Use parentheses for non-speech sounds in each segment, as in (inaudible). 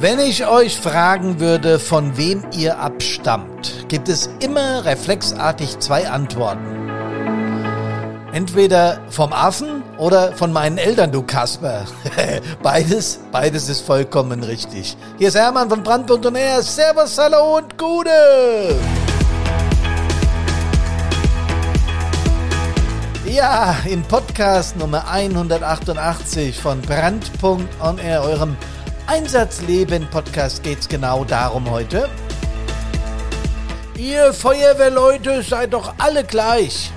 Wenn ich euch fragen würde, von wem ihr abstammt, gibt es immer reflexartig zwei Antworten. Entweder vom Affen oder von meinen Eltern, du Kasper. (laughs) beides, beides ist vollkommen richtig. Hier ist Hermann von Brandpunkt und er. Servus, hallo und Gute! Ja, in Podcast Nummer 188 von Brandpunkt on Air, eurem Einsatzleben-Podcast geht's genau darum heute. Ihr Feuerwehrleute seid doch alle gleich.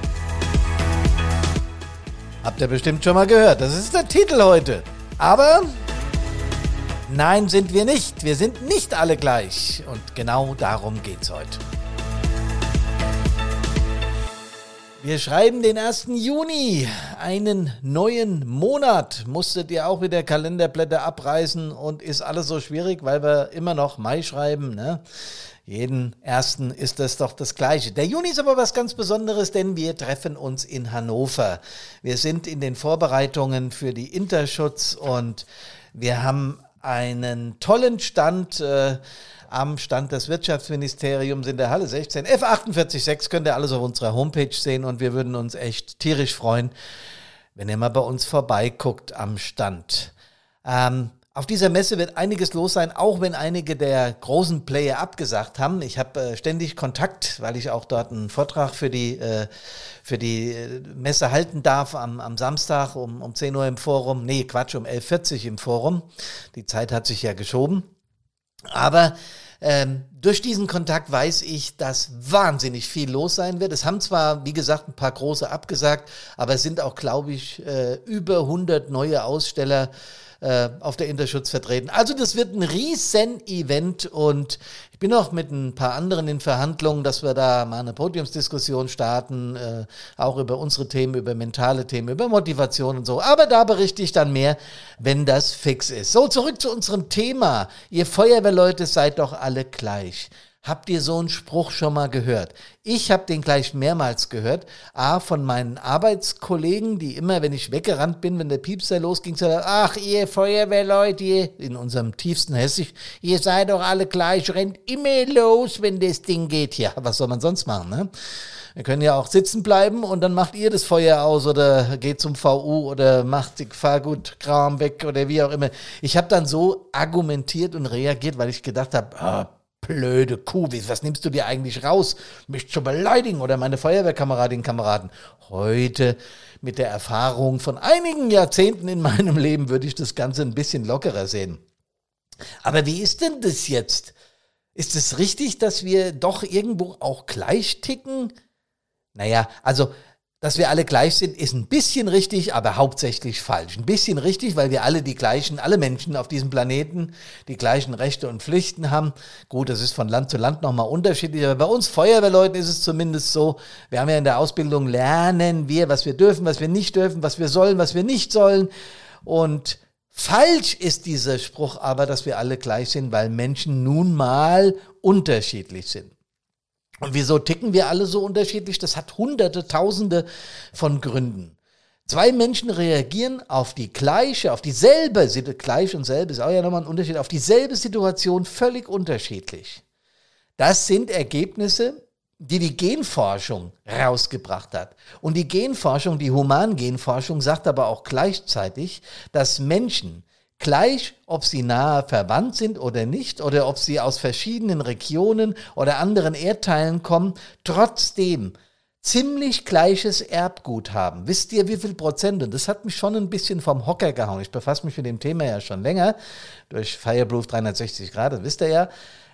Habt ihr bestimmt schon mal gehört. Das ist der Titel heute. Aber nein, sind wir nicht. Wir sind nicht alle gleich. Und genau darum geht's heute. Wir schreiben den 1. Juni, einen neuen Monat. Musstet ihr auch wieder Kalenderblätter abreißen und ist alles so schwierig, weil wir immer noch Mai schreiben. Ne? Jeden ersten ist das doch das Gleiche. Der Juni ist aber was ganz Besonderes, denn wir treffen uns in Hannover. Wir sind in den Vorbereitungen für die Interschutz und wir haben einen tollen Stand. Äh, am Stand des Wirtschaftsministeriums in der Halle 16. F486 könnt ihr alles auf unserer Homepage sehen und wir würden uns echt tierisch freuen, wenn ihr mal bei uns vorbeiguckt am Stand. Ähm, auf dieser Messe wird einiges los sein, auch wenn einige der großen Player abgesagt haben. Ich habe äh, ständig Kontakt, weil ich auch dort einen Vortrag für die, äh, für die äh, Messe halten darf am, am Samstag um, um 10 Uhr im Forum. Nee, Quatsch, um 11.40 Uhr im Forum. Die Zeit hat sich ja geschoben. Aber ähm, durch diesen Kontakt weiß ich, dass wahnsinnig viel los sein wird. Es haben zwar, wie gesagt, ein paar große abgesagt, aber es sind auch, glaube ich, äh, über 100 neue Aussteller äh, auf der Interschutz vertreten. Also das wird ein riesen Event und ich bin auch mit ein paar anderen in Verhandlungen, dass wir da mal eine Podiumsdiskussion starten, äh, auch über unsere Themen, über mentale Themen, über Motivation und so. Aber da berichte ich dann mehr, wenn das fix ist. So, zurück zu unserem Thema. Ihr Feuerwehrleute seid doch alle gleich. Habt ihr so einen Spruch schon mal gehört? Ich habe den gleich mehrmals gehört. A, von meinen Arbeitskollegen, die immer, wenn ich weggerannt bin, wenn der Piepser losging, sagen, ach, ihr Feuerwehrleute, in unserem tiefsten Hessisch, ihr seid doch alle gleich, rennt immer los, wenn das Ding geht. Ja, was soll man sonst machen, ne? Wir können ja auch sitzen bleiben und dann macht ihr das Feuer aus oder geht zum VU oder macht die Fahrgutkram weg oder wie auch immer. Ich habe dann so argumentiert und reagiert, weil ich gedacht habe, ah, blöde Kuh, was nimmst du dir eigentlich raus, mich zu beleidigen oder meine Feuerwehrkameradinnen Kameraden? Heute mit der Erfahrung von einigen Jahrzehnten in meinem Leben würde ich das Ganze ein bisschen lockerer sehen. Aber wie ist denn das jetzt? Ist es richtig, dass wir doch irgendwo auch gleich ticken? Naja, also dass wir alle gleich sind, ist ein bisschen richtig, aber hauptsächlich falsch. Ein bisschen richtig, weil wir alle die gleichen, alle Menschen auf diesem Planeten die gleichen Rechte und Pflichten haben. Gut, das ist von Land zu Land nochmal unterschiedlich, aber bei uns Feuerwehrleuten ist es zumindest so, wir haben ja in der Ausbildung lernen wir, was wir dürfen, was wir nicht dürfen, was wir sollen, was wir nicht sollen. Und falsch ist dieser Spruch aber, dass wir alle gleich sind, weil Menschen nun mal unterschiedlich sind. Und wieso ticken wir alle so unterschiedlich? Das hat hunderte, tausende von Gründen. Zwei Menschen reagieren auf die gleiche, auf dieselbe, gleich und selbe ist auch ja nochmal ein Unterschied, auf dieselbe Situation völlig unterschiedlich. Das sind Ergebnisse, die die Genforschung rausgebracht hat. Und die Genforschung, die Humangenforschung sagt aber auch gleichzeitig, dass Menschen gleich, ob sie nahe verwandt sind oder nicht, oder ob sie aus verschiedenen Regionen oder anderen Erdteilen kommen, trotzdem ziemlich gleiches Erbgut haben. Wisst ihr, wie viel Prozent? Und das hat mich schon ein bisschen vom Hocker gehauen. Ich befasse mich mit dem Thema ja schon länger, durch Fireproof 360 Grad, das wisst ihr ja.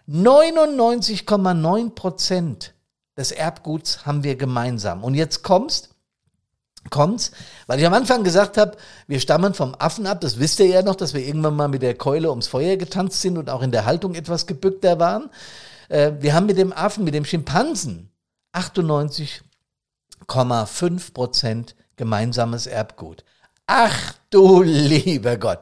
99,9 Prozent des Erbguts haben wir gemeinsam. Und jetzt kommst, kommt's, weil ich am Anfang gesagt habe, wir stammen vom Affen ab, das wisst ihr ja noch, dass wir irgendwann mal mit der Keule ums Feuer getanzt sind und auch in der Haltung etwas gebückter waren. Äh, wir haben mit dem Affen, mit dem Schimpansen 98,5 Prozent gemeinsames Erbgut. Ach du lieber Gott.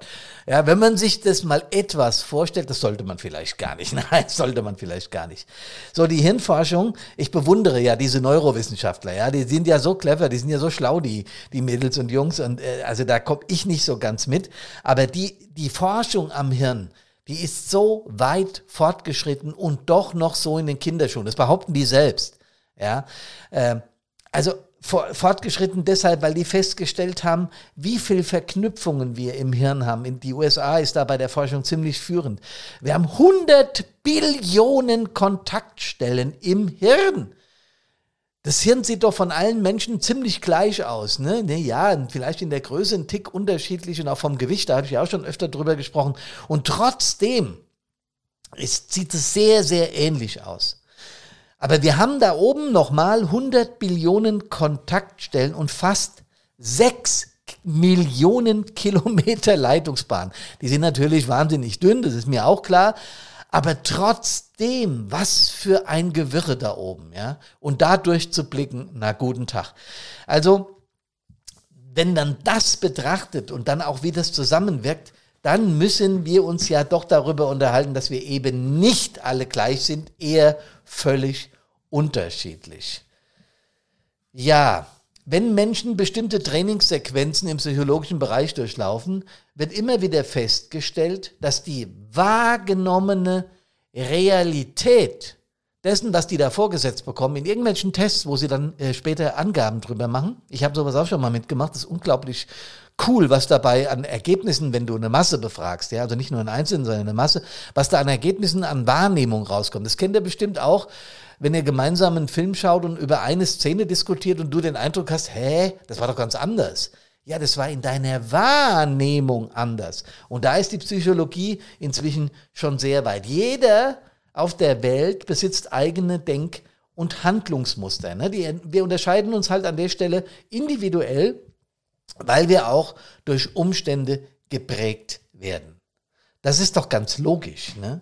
Ja, wenn man sich das mal etwas vorstellt, das sollte man vielleicht gar nicht. (laughs) Nein, sollte man vielleicht gar nicht. So, die Hirnforschung, ich bewundere ja diese Neurowissenschaftler, ja, die sind ja so clever, die sind ja so schlau, die, die Mädels und Jungs, und äh, also da komme ich nicht so ganz mit. Aber die, die Forschung am Hirn, die ist so weit fortgeschritten und doch noch so in den Kinderschuhen. Das behaupten die selbst. Ja, äh, also fortgeschritten deshalb, weil die festgestellt haben, wie viel Verknüpfungen wir im Hirn haben. Die USA ist da bei der Forschung ziemlich führend. Wir haben 100 Billionen Kontaktstellen im Hirn. Das Hirn sieht doch von allen Menschen ziemlich gleich aus. Ne? ne ja, vielleicht in der Größe ein Tick unterschiedlich und auch vom Gewicht, da habe ich ja auch schon öfter drüber gesprochen. Und trotzdem ist, sieht es sehr, sehr ähnlich aus. Aber wir haben da oben nochmal 100 Billionen Kontaktstellen und fast 6 Millionen Kilometer Leitungsbahn. Die sind natürlich wahnsinnig dünn, das ist mir auch klar. Aber trotzdem, was für ein Gewirre da oben, ja. Und da durchzublicken, na guten Tag. Also, wenn dann das betrachtet und dann auch wie das zusammenwirkt, dann müssen wir uns ja doch darüber unterhalten, dass wir eben nicht alle gleich sind, eher völlig unterschiedlich. Ja, wenn Menschen bestimmte Trainingssequenzen im psychologischen Bereich durchlaufen, wird immer wieder festgestellt, dass die wahrgenommene Realität dessen, was die da vorgesetzt bekommen, in irgendwelchen Tests, wo sie dann äh, später Angaben drüber machen. Ich habe sowas auch schon mal mitgemacht. Das ist unglaublich cool, was dabei an Ergebnissen, wenn du eine Masse befragst, ja, also nicht nur einen Einzelnen, sondern eine Masse, was da an Ergebnissen an Wahrnehmung rauskommt. Das kennt ihr bestimmt auch, wenn ihr gemeinsam einen Film schaut und über eine Szene diskutiert und du den Eindruck hast, hä, das war doch ganz anders. Ja, das war in deiner Wahrnehmung anders. Und da ist die Psychologie inzwischen schon sehr weit. Jeder auf der Welt besitzt eigene Denk- und Handlungsmuster. Ne? Die, wir unterscheiden uns halt an der Stelle individuell, weil wir auch durch Umstände geprägt werden. Das ist doch ganz logisch. Ne?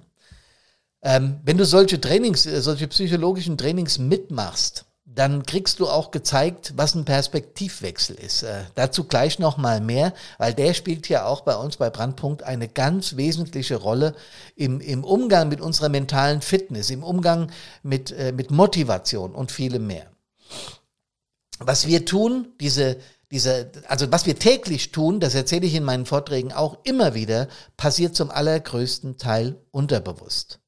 Ähm, wenn du solche Trainings, äh, solche psychologischen Trainings mitmachst, dann kriegst du auch gezeigt, was ein Perspektivwechsel ist. Äh, dazu gleich noch mal mehr, weil der spielt ja auch bei uns bei Brandpunkt eine ganz wesentliche Rolle im, im Umgang mit unserer mentalen Fitness, im Umgang mit, äh, mit Motivation und vielem mehr. Was wir tun, diese, diese, also was wir täglich tun, das erzähle ich in meinen Vorträgen auch immer wieder, passiert zum allergrößten Teil unterbewusst.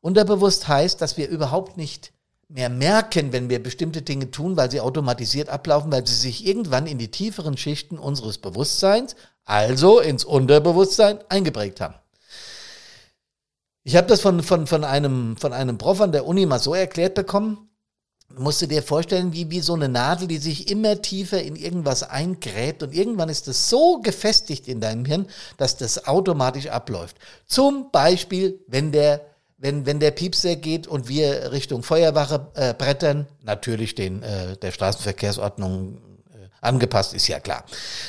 Unterbewusst heißt, dass wir überhaupt nicht mehr merken, wenn wir bestimmte Dinge tun, weil sie automatisiert ablaufen, weil sie sich irgendwann in die tieferen Schichten unseres Bewusstseins, also ins Unterbewusstsein, eingeprägt haben. Ich habe das von, von, von, einem, von einem Prof an der Uni mal so erklärt bekommen, musst du dir vorstellen, wie, wie so eine Nadel, die sich immer tiefer in irgendwas eingräbt und irgendwann ist es so gefestigt in deinem Hirn, dass das automatisch abläuft. Zum Beispiel, wenn der wenn, wenn der Piepser geht und wir Richtung Feuerwache äh, brettern, natürlich den äh, der Straßenverkehrsordnung angepasst, ist ja klar.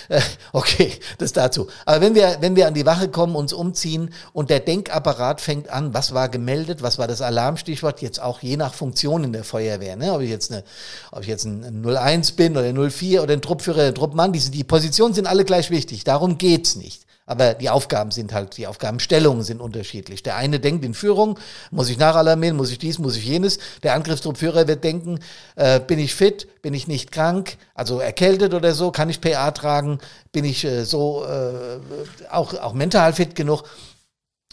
Äh, okay, das dazu. Aber wenn wir, wenn wir an die Wache kommen, uns umziehen und der Denkapparat fängt an, was war gemeldet, was war das Alarmstichwort, jetzt auch je nach Funktion in der Feuerwehr, ne? ob ich jetzt eine, ob ich jetzt ein 01 bin oder 04 oder ein Truppführer, ein Truppmann, diese, die Positionen sind alle gleich wichtig, darum geht's nicht. Aber die Aufgaben sind halt, die Aufgabenstellungen sind unterschiedlich. Der eine denkt in Führung, muss ich nachalarmieren, muss ich dies, muss ich jenes. Der Angriffstruppführer wird denken, äh, bin ich fit, bin ich nicht krank, also erkältet oder so, kann ich PA tragen, bin ich äh, so äh, auch, auch mental fit genug.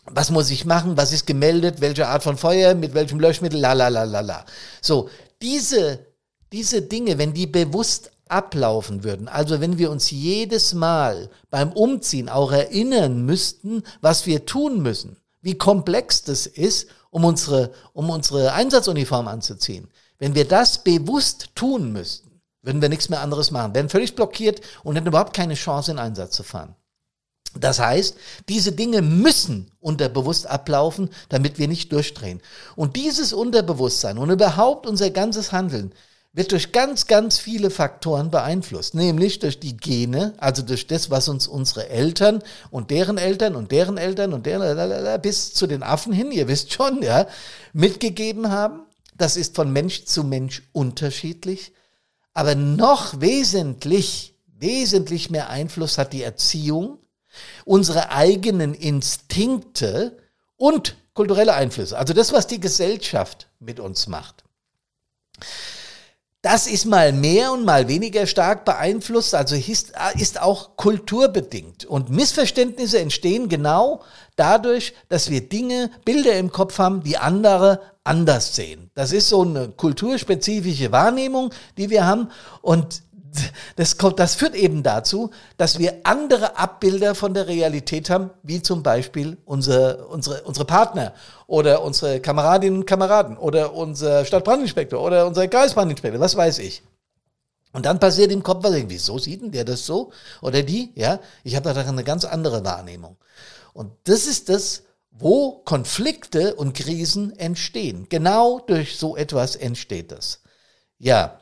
Was muss ich machen? Was ist gemeldet? Welche Art von Feuer? Mit welchem Löschmittel? La la la la la. So, diese, diese Dinge, wenn die bewusst ablaufen würden. Also wenn wir uns jedes Mal beim Umziehen auch erinnern müssten, was wir tun müssen, wie komplex das ist, um unsere, um unsere Einsatzuniform anzuziehen. Wenn wir das bewusst tun müssten, würden wir nichts mehr anderes machen, wären völlig blockiert und hätten überhaupt keine Chance, in Einsatz zu fahren. Das heißt, diese Dinge müssen unterbewusst ablaufen, damit wir nicht durchdrehen. Und dieses Unterbewusstsein und überhaupt unser ganzes Handeln wird durch ganz, ganz viele Faktoren beeinflusst, nämlich durch die Gene, also durch das, was uns unsere Eltern und deren Eltern und deren Eltern und deren bis zu den Affen hin, ihr wisst schon, ja, mitgegeben haben. Das ist von Mensch zu Mensch unterschiedlich, aber noch wesentlich, wesentlich mehr Einfluss hat die Erziehung, unsere eigenen Instinkte und kulturelle Einflüsse, also das, was die Gesellschaft mit uns macht. Das ist mal mehr und mal weniger stark beeinflusst, also ist, ist auch kulturbedingt. Und Missverständnisse entstehen genau dadurch, dass wir Dinge, Bilder im Kopf haben, die andere anders sehen. Das ist so eine kulturspezifische Wahrnehmung, die wir haben. Und das, kommt, das führt eben dazu, dass wir andere Abbilder von der Realität haben, wie zum Beispiel unsere, unsere, unsere Partner oder unsere Kameradinnen und Kameraden oder unser Stadtbrandinspektor oder unser Kreisbrandinspektor, was weiß ich. Und dann passiert im Kopf was, wieso sieht denn der das so? Oder die? Ja, ich habe da eine ganz andere Wahrnehmung. Und das ist das, wo Konflikte und Krisen entstehen. Genau durch so etwas entsteht das. Ja,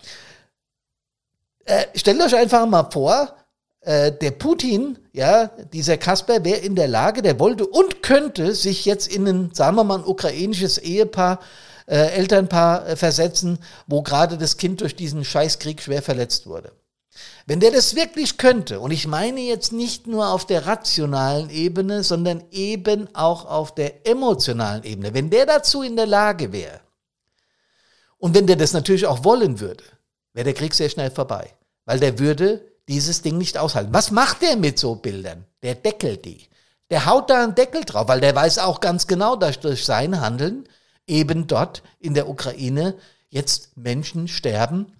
äh, stellt euch einfach mal vor, äh, der Putin, ja, dieser Kasper wäre in der Lage, der wollte und könnte sich jetzt in ein, sagen wir mal, ein ukrainisches Ehepaar, äh, Elternpaar äh, versetzen, wo gerade das Kind durch diesen Scheißkrieg schwer verletzt wurde. Wenn der das wirklich könnte, und ich meine jetzt nicht nur auf der rationalen Ebene, sondern eben auch auf der emotionalen Ebene, wenn der dazu in der Lage wäre, und wenn der das natürlich auch wollen würde, wäre der Krieg sehr schnell vorbei weil der würde dieses Ding nicht aushalten. Was macht der mit so Bildern? Der deckelt die. Der haut da einen Deckel drauf, weil der weiß auch ganz genau, dass durch sein Handeln eben dort in der Ukraine jetzt Menschen sterben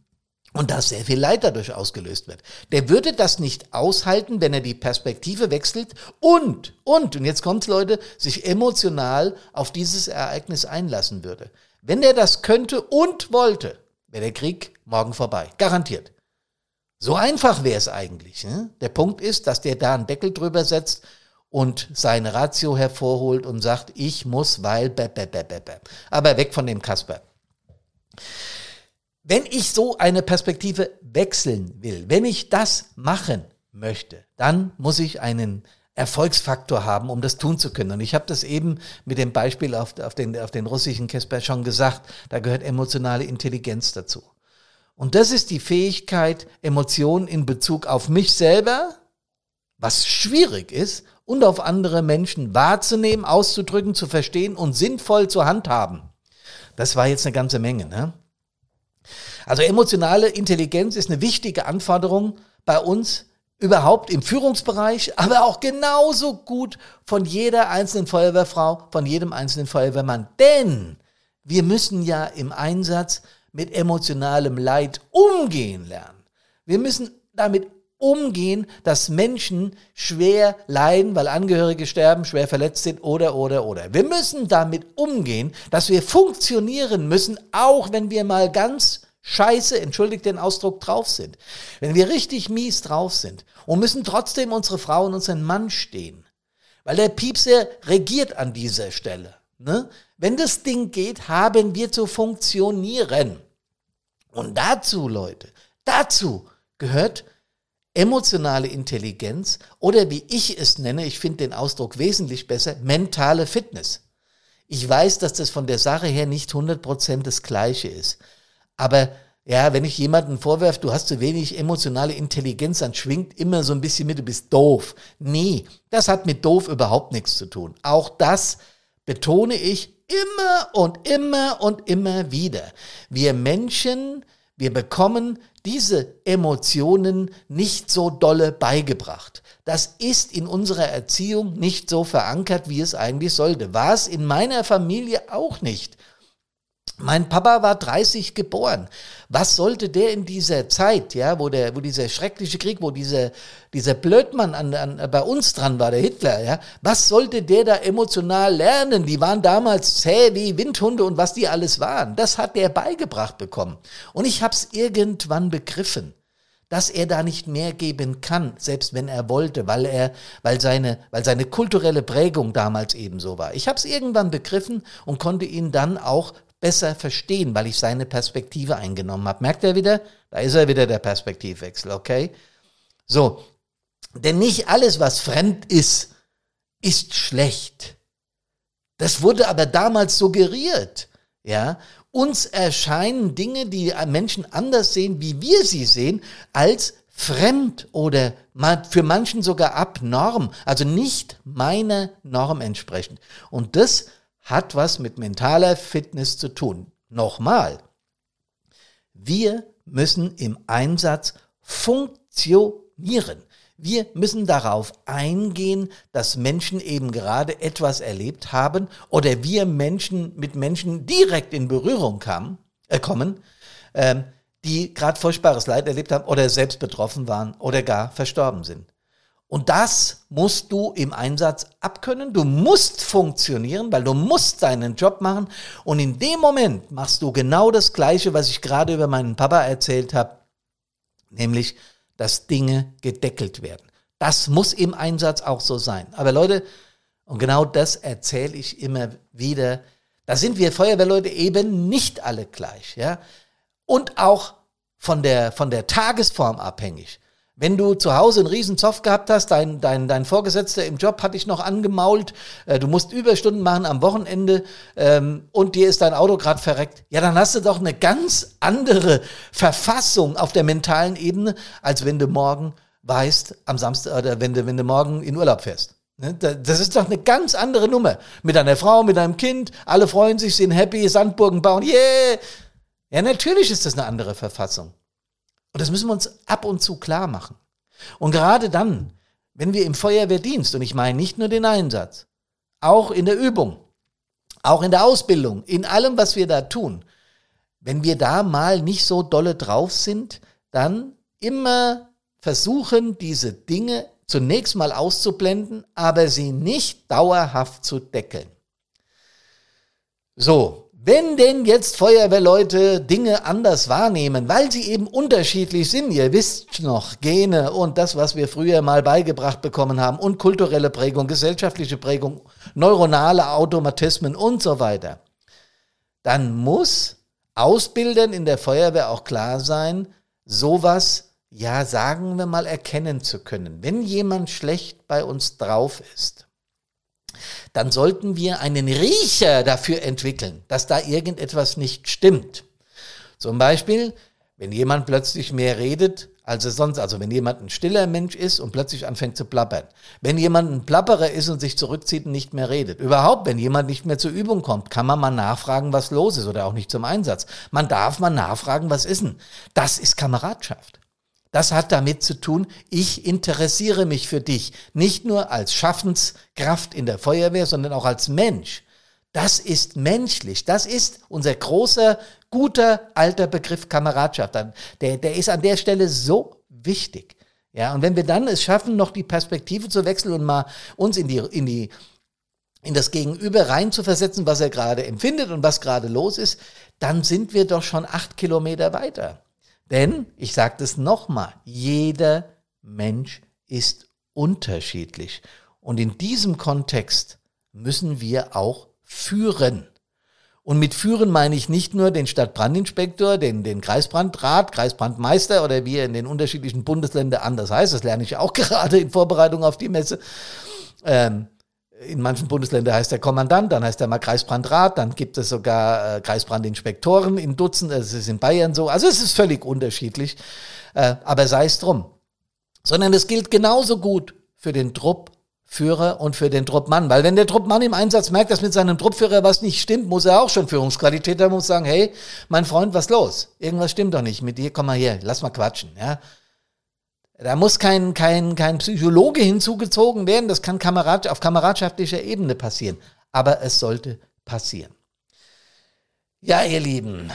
und da sehr viel Leid dadurch ausgelöst wird. Der würde das nicht aushalten, wenn er die Perspektive wechselt und, und, und jetzt kommt's Leute, sich emotional auf dieses Ereignis einlassen würde. Wenn er das könnte und wollte, wäre der Krieg morgen vorbei. Garantiert. So einfach wäre es eigentlich. Ne? Der Punkt ist, dass der da einen Deckel drüber setzt und seine Ratio hervorholt und sagt, ich muss, weil, bäh, bäh, bäh, bäh, bäh. aber weg von dem Kasper. Wenn ich so eine Perspektive wechseln will, wenn ich das machen möchte, dann muss ich einen Erfolgsfaktor haben, um das tun zu können. Und ich habe das eben mit dem Beispiel auf, auf, den, auf den russischen Kasper schon gesagt, da gehört emotionale Intelligenz dazu. Und das ist die Fähigkeit, Emotionen in Bezug auf mich selber, was schwierig ist, und auf andere Menschen wahrzunehmen, auszudrücken, zu verstehen und sinnvoll zu handhaben. Das war jetzt eine ganze Menge. Ne? Also emotionale Intelligenz ist eine wichtige Anforderung bei uns überhaupt im Führungsbereich, aber auch genauso gut von jeder einzelnen Feuerwehrfrau, von jedem einzelnen Feuerwehrmann. Denn wir müssen ja im Einsatz mit emotionalem Leid umgehen lernen. Wir müssen damit umgehen, dass Menschen schwer leiden, weil Angehörige sterben, schwer verletzt sind oder, oder, oder. Wir müssen damit umgehen, dass wir funktionieren müssen, auch wenn wir mal ganz scheiße, entschuldigt den Ausdruck, drauf sind. Wenn wir richtig mies drauf sind und müssen trotzdem unsere Frau und unseren Mann stehen. Weil der Piepser regiert an dieser Stelle. Ne? Wenn das Ding geht, haben wir zu funktionieren. Und dazu, Leute, dazu gehört emotionale Intelligenz oder wie ich es nenne, ich finde den Ausdruck wesentlich besser, mentale Fitness. Ich weiß, dass das von der Sache her nicht 100% das Gleiche ist. Aber ja, wenn ich jemanden vorwerfe, du hast zu wenig emotionale Intelligenz, dann schwingt immer so ein bisschen mit, du bist doof. Nee, das hat mit doof überhaupt nichts zu tun. Auch das betone ich immer und immer und immer wieder. Wir Menschen, wir bekommen diese Emotionen nicht so dolle beigebracht. Das ist in unserer Erziehung nicht so verankert, wie es eigentlich sollte. War es in meiner Familie auch nicht. Mein Papa war 30 geboren. Was sollte der in dieser Zeit, ja, wo der, wo dieser schreckliche Krieg, wo dieser, dieser Blödmann an, an, bei uns dran war, der Hitler, ja, was sollte der da emotional lernen? Die waren damals zäh wie Windhunde und was die alles waren. Das hat der beigebracht bekommen. Und ich hab's irgendwann begriffen dass er da nicht mehr geben kann, selbst wenn er wollte, weil er, weil seine, weil seine kulturelle Prägung damals ebenso war. Ich habe es irgendwann begriffen und konnte ihn dann auch besser verstehen, weil ich seine Perspektive eingenommen habe. Merkt er wieder? Da ist er wieder der Perspektivwechsel, okay? So, denn nicht alles, was fremd ist, ist schlecht. Das wurde aber damals suggeriert, ja? Uns erscheinen Dinge, die Menschen anders sehen, wie wir sie sehen, als fremd oder für manchen sogar abnorm, also nicht meiner Norm entsprechend. Und das hat was mit mentaler Fitness zu tun. Nochmal, wir müssen im Einsatz funktionieren. Wir müssen darauf eingehen, dass Menschen eben gerade etwas erlebt haben oder wir Menschen mit Menschen direkt in Berührung kamen, äh, kommen, ähm, die gerade furchtbares Leid erlebt haben oder selbst betroffen waren oder gar verstorben sind. Und das musst du im Einsatz abkönnen. Du musst funktionieren, weil du musst deinen Job machen. Und in dem Moment machst du genau das Gleiche, was ich gerade über meinen Papa erzählt habe, nämlich dass Dinge gedeckelt werden. Das muss im Einsatz auch so sein. Aber Leute, und genau das erzähle ich immer wieder, da sind wir Feuerwehrleute eben nicht alle gleich, ja. Und auch von der, von der Tagesform abhängig. Wenn du zu Hause einen riesen Zoff gehabt hast, dein, dein, dein Vorgesetzter im Job hat dich noch angemault, äh, du musst Überstunden machen am Wochenende ähm, und dir ist dein Auto gerade verreckt, ja, dann hast du doch eine ganz andere Verfassung auf der mentalen Ebene, als wenn du morgen weißt, am Samstag oder wenn du, wenn du morgen in Urlaub fährst. Ne, das ist doch eine ganz andere Nummer. Mit deiner Frau, mit deinem Kind, alle freuen sich, sind happy, Sandburgen bauen, yeah! Ja, natürlich ist das eine andere Verfassung. Und das müssen wir uns ab und zu klar machen. Und gerade dann, wenn wir im Feuerwehrdienst, und ich meine nicht nur den Einsatz, auch in der Übung, auch in der Ausbildung, in allem, was wir da tun, wenn wir da mal nicht so dolle drauf sind, dann immer versuchen, diese Dinge zunächst mal auszublenden, aber sie nicht dauerhaft zu deckeln. So, wenn denn jetzt Feuerwehrleute Dinge anders wahrnehmen, weil sie eben unterschiedlich sind, ihr wisst noch, Gene und das, was wir früher mal beigebracht bekommen haben und kulturelle Prägung, gesellschaftliche Prägung, neuronale Automatismen und so weiter, dann muss Ausbildern in der Feuerwehr auch klar sein, sowas, ja, sagen wir mal, erkennen zu können. Wenn jemand schlecht bei uns drauf ist, dann sollten wir einen Riecher dafür entwickeln, dass da irgendetwas nicht stimmt. Zum Beispiel, wenn jemand plötzlich mehr redet als er sonst, also wenn jemand ein stiller Mensch ist und plötzlich anfängt zu plappern, wenn jemand ein Plapperer ist und sich zurückzieht und nicht mehr redet, überhaupt, wenn jemand nicht mehr zur Übung kommt, kann man mal nachfragen, was los ist oder auch nicht zum Einsatz. Man darf mal nachfragen, was ist denn? Das ist Kameradschaft. Das hat damit zu tun, ich interessiere mich für dich, nicht nur als Schaffenskraft in der Feuerwehr, sondern auch als Mensch. Das ist menschlich. Das ist unser großer, guter, alter Begriff Kameradschaft. Der, der ist an der Stelle so wichtig. Ja, und wenn wir dann es schaffen, noch die Perspektive zu wechseln und mal uns in die, in die, in das Gegenüber rein zu versetzen, was er gerade empfindet und was gerade los ist, dann sind wir doch schon acht Kilometer weiter. Denn, ich sage das nochmal, jeder Mensch ist unterschiedlich. Und in diesem Kontext müssen wir auch führen. Und mit führen meine ich nicht nur den Stadtbrandinspektor, den, den Kreisbrandrat, Kreisbrandmeister oder wie er in den unterschiedlichen Bundesländern anders heißt. Das lerne ich auch (laughs) gerade in Vorbereitung auf die Messe. Ähm, in manchen Bundesländern heißt der Kommandant, dann heißt er mal Kreisbrandrat, dann gibt es sogar äh, Kreisbrandinspektoren in Dutzend, es ist in Bayern so. Also es ist völlig unterschiedlich, äh, aber sei es drum. Sondern es gilt genauso gut für den Truppführer und für den Truppmann. Weil wenn der Truppmann im Einsatz merkt, dass mit seinem Truppführer was nicht stimmt, muss er auch schon Führungsqualität haben, muss sagen, hey, mein Freund, was los? Irgendwas stimmt doch nicht mit dir, komm mal her, lass mal quatschen, ja. Da muss kein, kein, kein Psychologe hinzugezogen werden. Das kann Kamerad, auf kameradschaftlicher Ebene passieren. Aber es sollte passieren. Ja, ihr Lieben,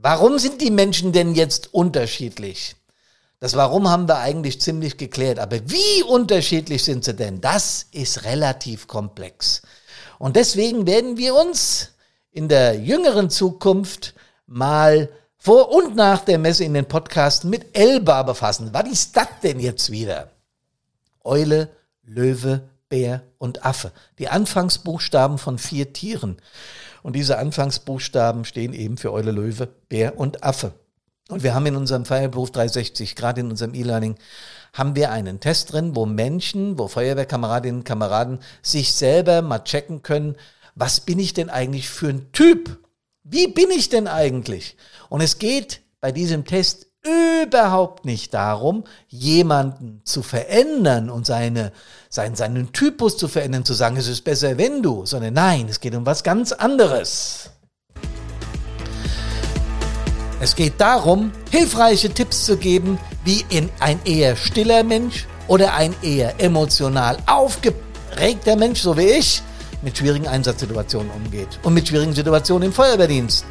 warum sind die Menschen denn jetzt unterschiedlich? Das Warum haben wir eigentlich ziemlich geklärt. Aber wie unterschiedlich sind sie denn? Das ist relativ komplex. Und deswegen werden wir uns in der jüngeren Zukunft mal vor und nach der Messe in den Podcast mit Elba befassen. Was ist das denn jetzt wieder? Eule, Löwe, Bär und Affe. Die Anfangsbuchstaben von vier Tieren. Und diese Anfangsbuchstaben stehen eben für Eule, Löwe, Bär und Affe. Und wir haben in unserem Feierberuf 360, gerade in unserem E-Learning, haben wir einen Test drin, wo Menschen, wo Feuerwehrkameradinnen und Kameraden sich selber mal checken können, was bin ich denn eigentlich für ein Typ? Wie bin ich denn eigentlich? Und es geht bei diesem Test überhaupt nicht darum, jemanden zu verändern und seine, seinen, seinen Typus zu verändern, zu sagen, es ist besser, wenn du, sondern nein, es geht um was ganz anderes. Es geht darum, hilfreiche Tipps zu geben, wie in ein eher stiller Mensch oder ein eher emotional aufgeregter Mensch, so wie ich, mit schwierigen Einsatzsituationen umgeht und mit schwierigen Situationen im Feuerwehrdienst.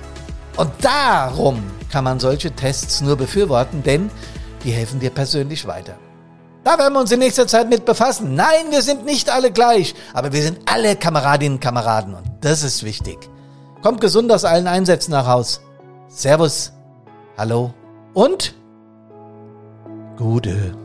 Und darum kann man solche Tests nur befürworten, denn die helfen dir persönlich weiter. Da werden wir uns in nächster Zeit mit befassen. Nein, wir sind nicht alle gleich, aber wir sind alle Kameradinnen und Kameraden und das ist wichtig. Kommt gesund aus allen Einsätzen nach Haus. Servus, hallo und gute.